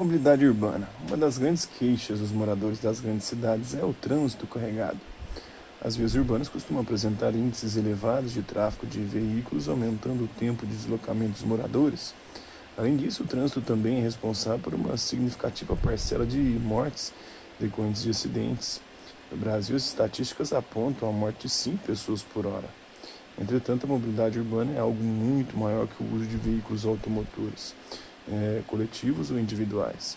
Mobilidade urbana. Uma das grandes queixas dos moradores das grandes cidades é o trânsito carregado. As vias urbanas costumam apresentar índices elevados de tráfego de veículos, aumentando o tempo de deslocamento dos moradores. Além disso, o trânsito também é responsável por uma significativa parcela de mortes decorrentes de acidentes. No Brasil, as estatísticas apontam a morte de 5 pessoas por hora. Entretanto, a mobilidade urbana é algo muito maior que o uso de veículos automotores é, coletivos ou individuais.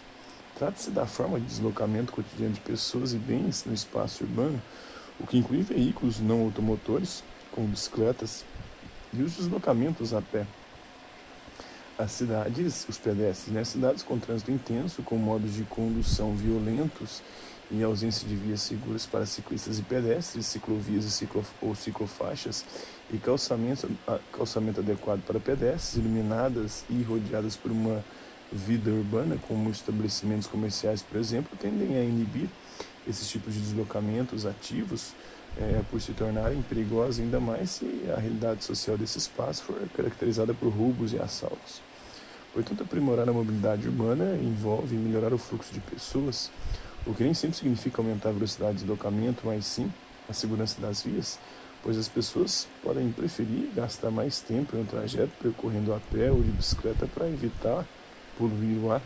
Trata-se da forma de deslocamento cotidiano de pessoas e bens no espaço urbano, o que inclui veículos não automotores, como bicicletas, e os deslocamentos a pé. As cidades, os pedestres, né? cidades com trânsito intenso, com modos de condução violentos e ausência de vias seguras para ciclistas e pedestres, ciclovias e ciclo, ou ciclofaixas, e calçamento, calçamento adequado para pedestres, iluminadas e rodeadas por uma vida urbana, como estabelecimentos comerciais, por exemplo, tendem a inibir esses tipos de deslocamentos ativos é, por se tornarem perigosos ainda mais se a realidade social desse espaço for caracterizada por roubos e assaltos. Portanto, aprimorar a mobilidade urbana envolve melhorar o fluxo de pessoas, o que nem sempre significa aumentar a velocidade de deslocamento, mas sim a segurança das vias, pois as pessoas podem preferir gastar mais tempo em um trajeto percorrendo a pé ou de bicicleta para evitar poluir o ar,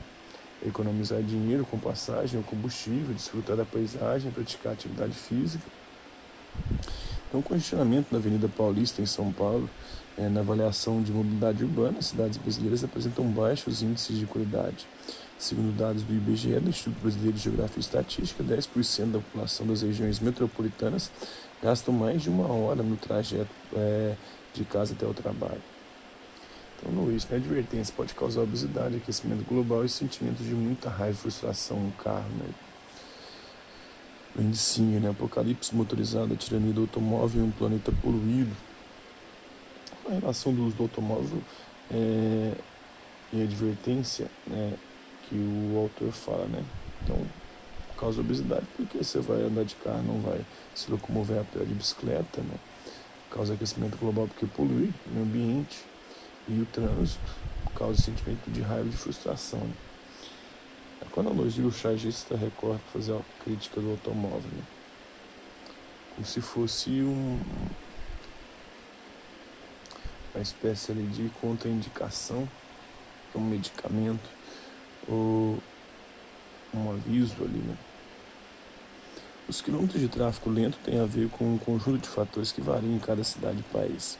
economizar dinheiro com passagem ou combustível, desfrutar da paisagem, praticar atividade física. Então, congestionamento na Avenida Paulista, em São Paulo, é, na avaliação de mobilidade urbana, as cidades brasileiras apresentam baixos índices de qualidade. Segundo dados do IBGE, do Instituto Brasileiro de Geografia e Estatística, 10% da população das regiões metropolitanas gastam mais de uma hora no trajeto é, de casa até o trabalho. Então, no isso, né, advertência pode causar obesidade, aquecimento global e sentimentos de muita raiva e frustração no carro. Né? O né? Apocalipse motorizado, a tirania do automóvel em um planeta poluído. A relação do uso do automóvel é, e advertência, né? Que o autor fala, né? Então, causa obesidade porque você vai andar de carro, não vai se locomover a pé de bicicleta, né? Causa aquecimento global porque polui o ambiente e o trânsito causa sentimento de raiva e de frustração. É com a analogia, o chargista recorre para fazer a crítica do automóvel, né? como se fosse um, uma espécie de contraindicação para um medicamento ou um aviso ali, né? Os quilômetros de tráfego lento têm a ver com um conjunto de fatores que variam em cada cidade e país.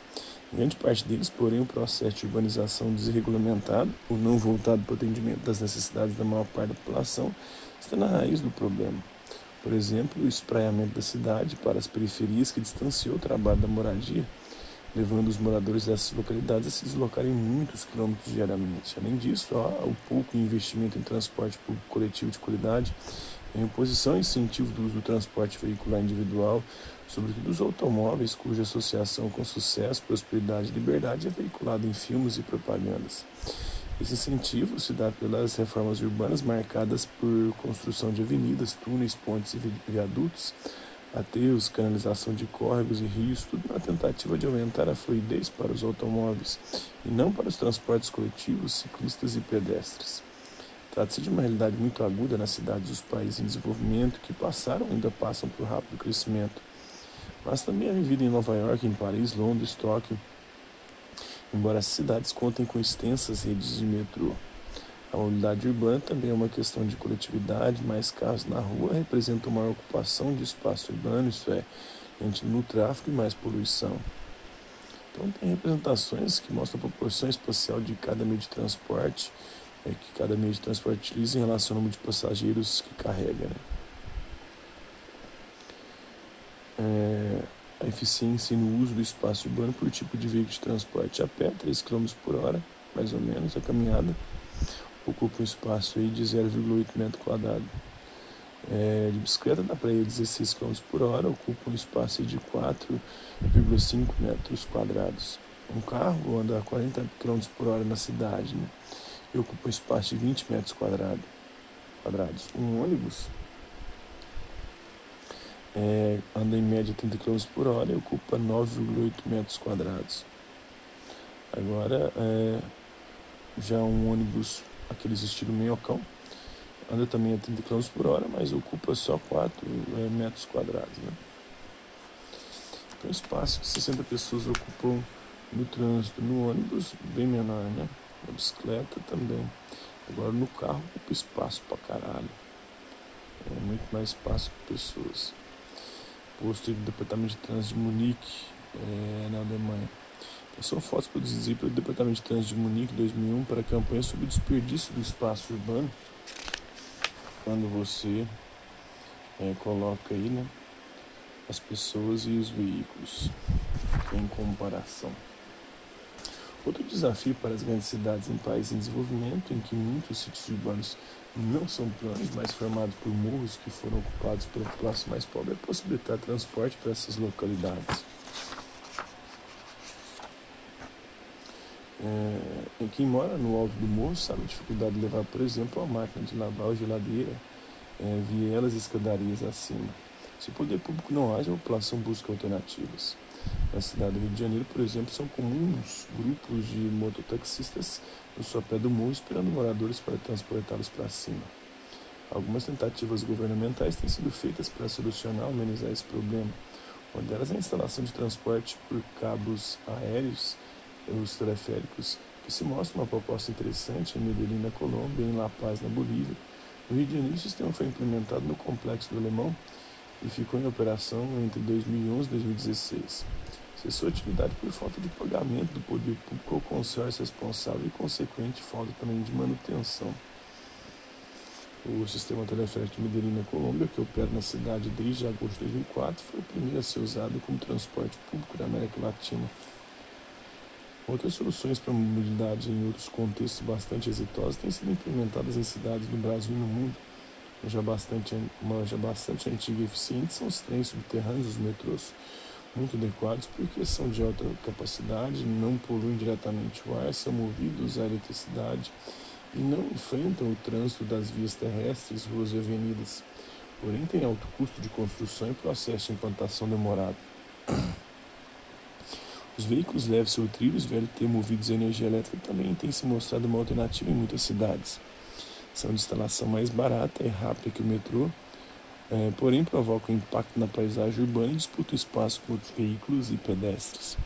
Em grande parte deles, porém, o processo de urbanização desregulamentado, ou não voltado para o atendimento das necessidades da maior parte da população, está na raiz do problema. Por exemplo, o espraiamento da cidade para as periferias que distanciou o trabalho da moradia levando os moradores dessas localidades a se deslocarem muitos quilômetros diariamente. Além disso, há o pouco investimento em transporte público coletivo de qualidade, em oposição e incentivo do uso do transporte veicular individual, sobretudo os automóveis, cuja associação com sucesso, prosperidade e liberdade é veiculada em filmes e propagandas. Esse incentivo se dá pelas reformas urbanas marcadas por construção de avenidas, túneis, pontes e viadutos, aterros, canalização de córregos e rios, tudo na tentativa de aumentar a fluidez para os automóveis e não para os transportes coletivos, ciclistas e pedestres. Trata-se de uma realidade muito aguda nas cidades dos países em desenvolvimento que passaram ou ainda passam por rápido crescimento, mas também é vivida em Nova York, em Paris, Londres, Tóquio, embora as cidades contem com extensas redes de metrô. A mobilidade urbana também é uma questão de coletividade, mais carros na rua representam maior ocupação de espaço urbano, isto é, gente no tráfego e mais poluição. Então tem representações que mostram a proporção espacial de cada meio de transporte, é, que cada meio de transporte utiliza em relação ao número de passageiros que carrega. Né? É, a eficiência no uso do espaço urbano por tipo de veículo de transporte a pé, 3 km por hora, mais ou menos, a caminhada ocupa um espaço aí de 0,8 metro quadrado. É, de bicicleta dá para ir 16 km por hora, ocupa um espaço de 4,5 metros quadrados. Um carro anda a 40 km por hora na cidade né, e ocupa um espaço de 20 metros quadrado, quadrados. Um ônibus é, anda em média 30 km por hora e ocupa 9,8 metros quadrados. Agora, é, já um ônibus aqueles estilo minhocão, anda também a 30 km por hora, mas ocupa só 4 é, metros quadrados. Né? Então, espaço que 60 pessoas ocupam no trânsito, no ônibus, bem menor, né? Na bicicleta também. Agora no carro ocupa espaço pra caralho. É muito mais espaço que pessoas. Posto do Departamento de Trânsito de Munique, é, na Alemanha. São fotos produzidas pelo Departamento de Trânsito de Munique 2001 para a campanha sobre o desperdício do espaço urbano. Quando você é, coloca aí, né? as pessoas e os veículos em comparação. Outro desafio para as grandes cidades em países em desenvolvimento, em que muitos sítios urbanos não são planos, mas formados por morros que foram ocupados pela população mais pobre, é possibilitar transporte para essas localidades. É, quem mora no alto do morro sabe a dificuldade de levar, por exemplo, uma máquina de lavar ou geladeira, é, vielas e escadarias acima. Se o poder público não age, a população busca alternativas. Na cidade do Rio de Janeiro, por exemplo, são comuns grupos de mototaxistas no sopé do morro esperando moradores para transportá-los para cima. Algumas tentativas governamentais têm sido feitas para solucionar ou amenizar esse problema. Uma delas é a instalação de transporte por cabos aéreos, os teleféricos, que se mostra uma proposta interessante em Medellín, na Colômbia, em La Paz, na Bolívia. No Rio de Janeiro, o sistema foi implementado no Complexo do Alemão, e ficou em operação entre 2011 e 2016. Cessou a atividade por falta de pagamento do poder público ao consórcio responsável e consequente falta também de manutenção. O sistema teleférico de Medellín, na Colômbia, que opera na cidade desde agosto de 2004, foi o primeiro a ser usado como transporte público da América Latina. Outras soluções para a mobilidade em outros contextos bastante exitosas têm sido implementadas em cidades do Brasil e no mundo já bastante, uma já bastante antiga e eficiente são os trens subterrâneos, os metrôs, muito adequados porque são de alta capacidade, não poluem diretamente o ar, são movidos à eletricidade e não enfrentam o trânsito das vias terrestres, ruas e avenidas. Porém, têm alto custo de construção e processo de implantação demorado. Os veículos leves ou trilhos VLT movidos a energia elétrica também têm se mostrado uma alternativa em muitas cidades são de instalação mais barata e rápida que o metrô, é, porém provocam impacto na paisagem urbana e disputam espaço com outros veículos e pedestres.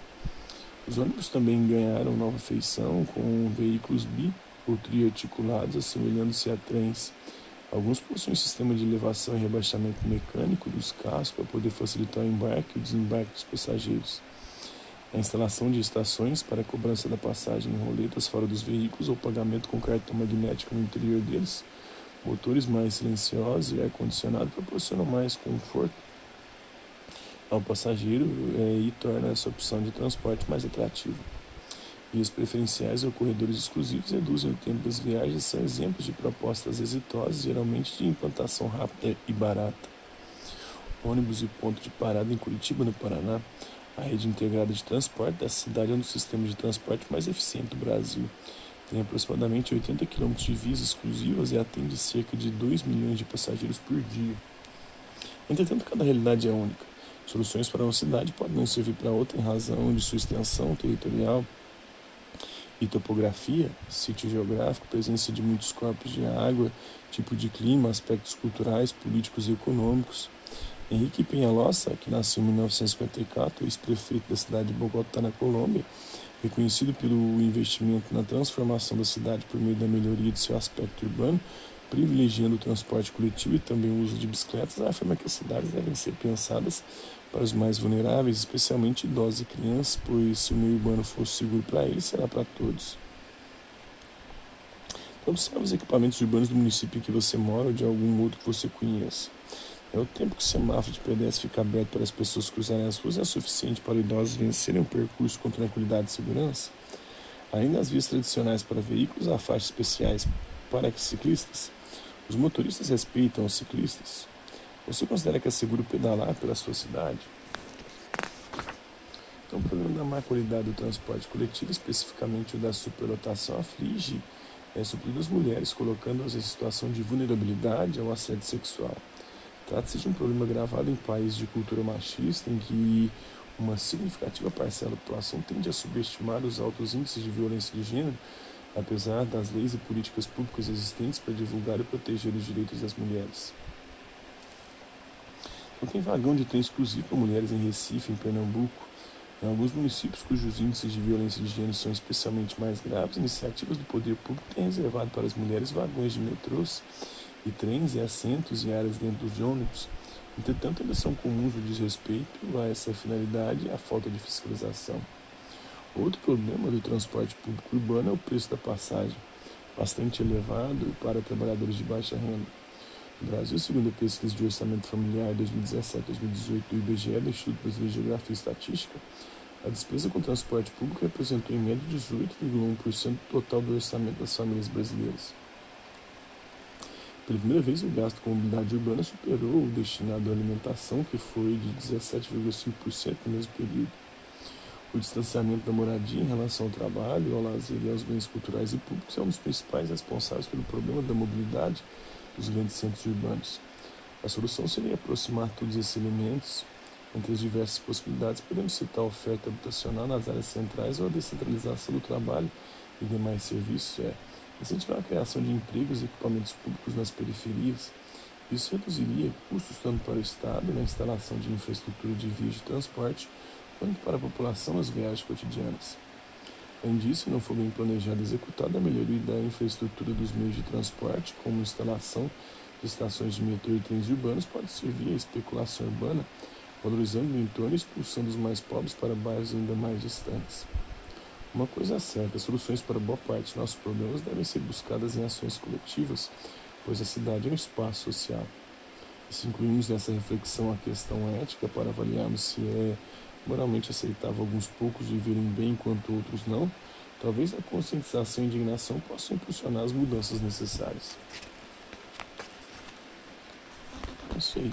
Os ônibus também ganharam nova feição com veículos bi ou triarticulados, assemelhando-se a trens. Alguns possuem sistema de elevação e rebaixamento mecânico dos carros para poder facilitar o embarque e o desembarque dos passageiros a instalação de estações para cobrança da passagem em roletas fora dos veículos ou pagamento com cartão magnético no interior deles, motores mais silenciosos e ar-condicionado proporcionam mais conforto ao passageiro é, e torna essa opção de transporte mais atrativa. Vias preferenciais ou corredores exclusivos reduzem o tempo das viagens são exemplos de propostas exitosas, geralmente de implantação rápida e barata. Ônibus e ponto de parada em Curitiba, no Paraná, a rede integrada de transporte da cidade é um dos sistemas de transporte mais eficientes do Brasil. Tem aproximadamente 80 km de vias exclusivas e atende cerca de 2 milhões de passageiros por dia. Entretanto, cada realidade é única. Soluções para uma cidade podem não servir para outra em razão de sua extensão territorial e topografia, sítio geográfico, presença de muitos corpos de água, tipo de clima, aspectos culturais, políticos e econômicos. Henrique Penhalosa, que nasceu em 1954, ex-prefeito da cidade de Bogotá, na Colômbia, reconhecido pelo investimento na transformação da cidade por meio da melhoria de seu aspecto urbano, privilegiando o transporte coletivo e também o uso de bicicletas, afirma que as cidades devem ser pensadas para os mais vulneráveis, especialmente idosos e crianças, pois se o meio urbano for seguro para eles, será para todos. Então, observe os equipamentos urbanos do município em que você mora ou de algum outro que você conheça. É o tempo que o semáforo de pedestre fica aberto para as pessoas cruzarem as ruas é suficiente para idosos vencerem o percurso com tranquilidade e segurança? Ainda nas vias tradicionais para veículos, há faixas especiais para ciclistas. Os motoristas respeitam os ciclistas. Você considera que é seguro pedalar pela sua cidade? Então, o problema da má qualidade do transporte coletivo, especificamente o da superlotação, aflige é, sobretudo as mulheres, colocando-as em situação de vulnerabilidade ao assédio sexual. Trata-se de um problema gravado em países de cultura machista, em que uma significativa parcela da população tende a subestimar os altos índices de violência de gênero apesar das leis e políticas públicas existentes para divulgar e proteger os direitos das mulheres. Não tem vagão de trem exclusivo para mulheres em Recife, em Pernambuco. Em alguns municípios cujos índices de violência de gênero são especialmente mais graves, iniciativas do poder público têm reservado para as mulheres vagões de metrôs e trens e assentos em áreas dentro dos ônibus. Entretanto, ainda são comuns o desrespeito a essa finalidade e a falta de fiscalização. Outro problema do transporte público urbano é o preço da passagem, bastante elevado para trabalhadores de baixa renda. No Brasil, segundo a pesquisa de orçamento familiar 2017-2018 do IBGE, do Instituto Brasileiro de Geografia e Estatística, a despesa com transporte público representou em média 18,1% do total do orçamento das famílias brasileiras. Pela primeira vez, o gasto com mobilidade urbana superou o destinado à alimentação, que foi de 17,5% no mesmo período. O distanciamento da moradia em relação ao trabalho, ao lazer e aos bens culturais e públicos é um dos principais responsáveis pelo problema da mobilidade dos grandes centros urbanos. A solução seria aproximar todos esses elementos entre as diversas possibilidades. Podemos citar a oferta habitacional nas áreas centrais ou a descentralização do trabalho e demais serviços. É incentivar a criação de empregos e equipamentos públicos nas periferias. Isso reduziria custos tanto para o Estado na instalação de infraestrutura de vias de transporte, quanto para a população nas viagens cotidianas. Além disso, não for bem planejada e executada a melhoria da infraestrutura dos meios de transporte, como instalação de estações de metrô e trens urbanos, pode servir à especulação urbana, valorizando o entorno e expulsando os mais pobres para bairros ainda mais distantes. Uma coisa é certa, soluções para boa parte dos nossos problemas devem ser buscadas em ações coletivas, pois a cidade é um espaço social. E se incluímos nessa reflexão a questão ética para avaliarmos se é moralmente aceitável alguns poucos viverem bem enquanto outros não, talvez a conscientização e a indignação possam impulsionar as mudanças necessárias. É isso aí.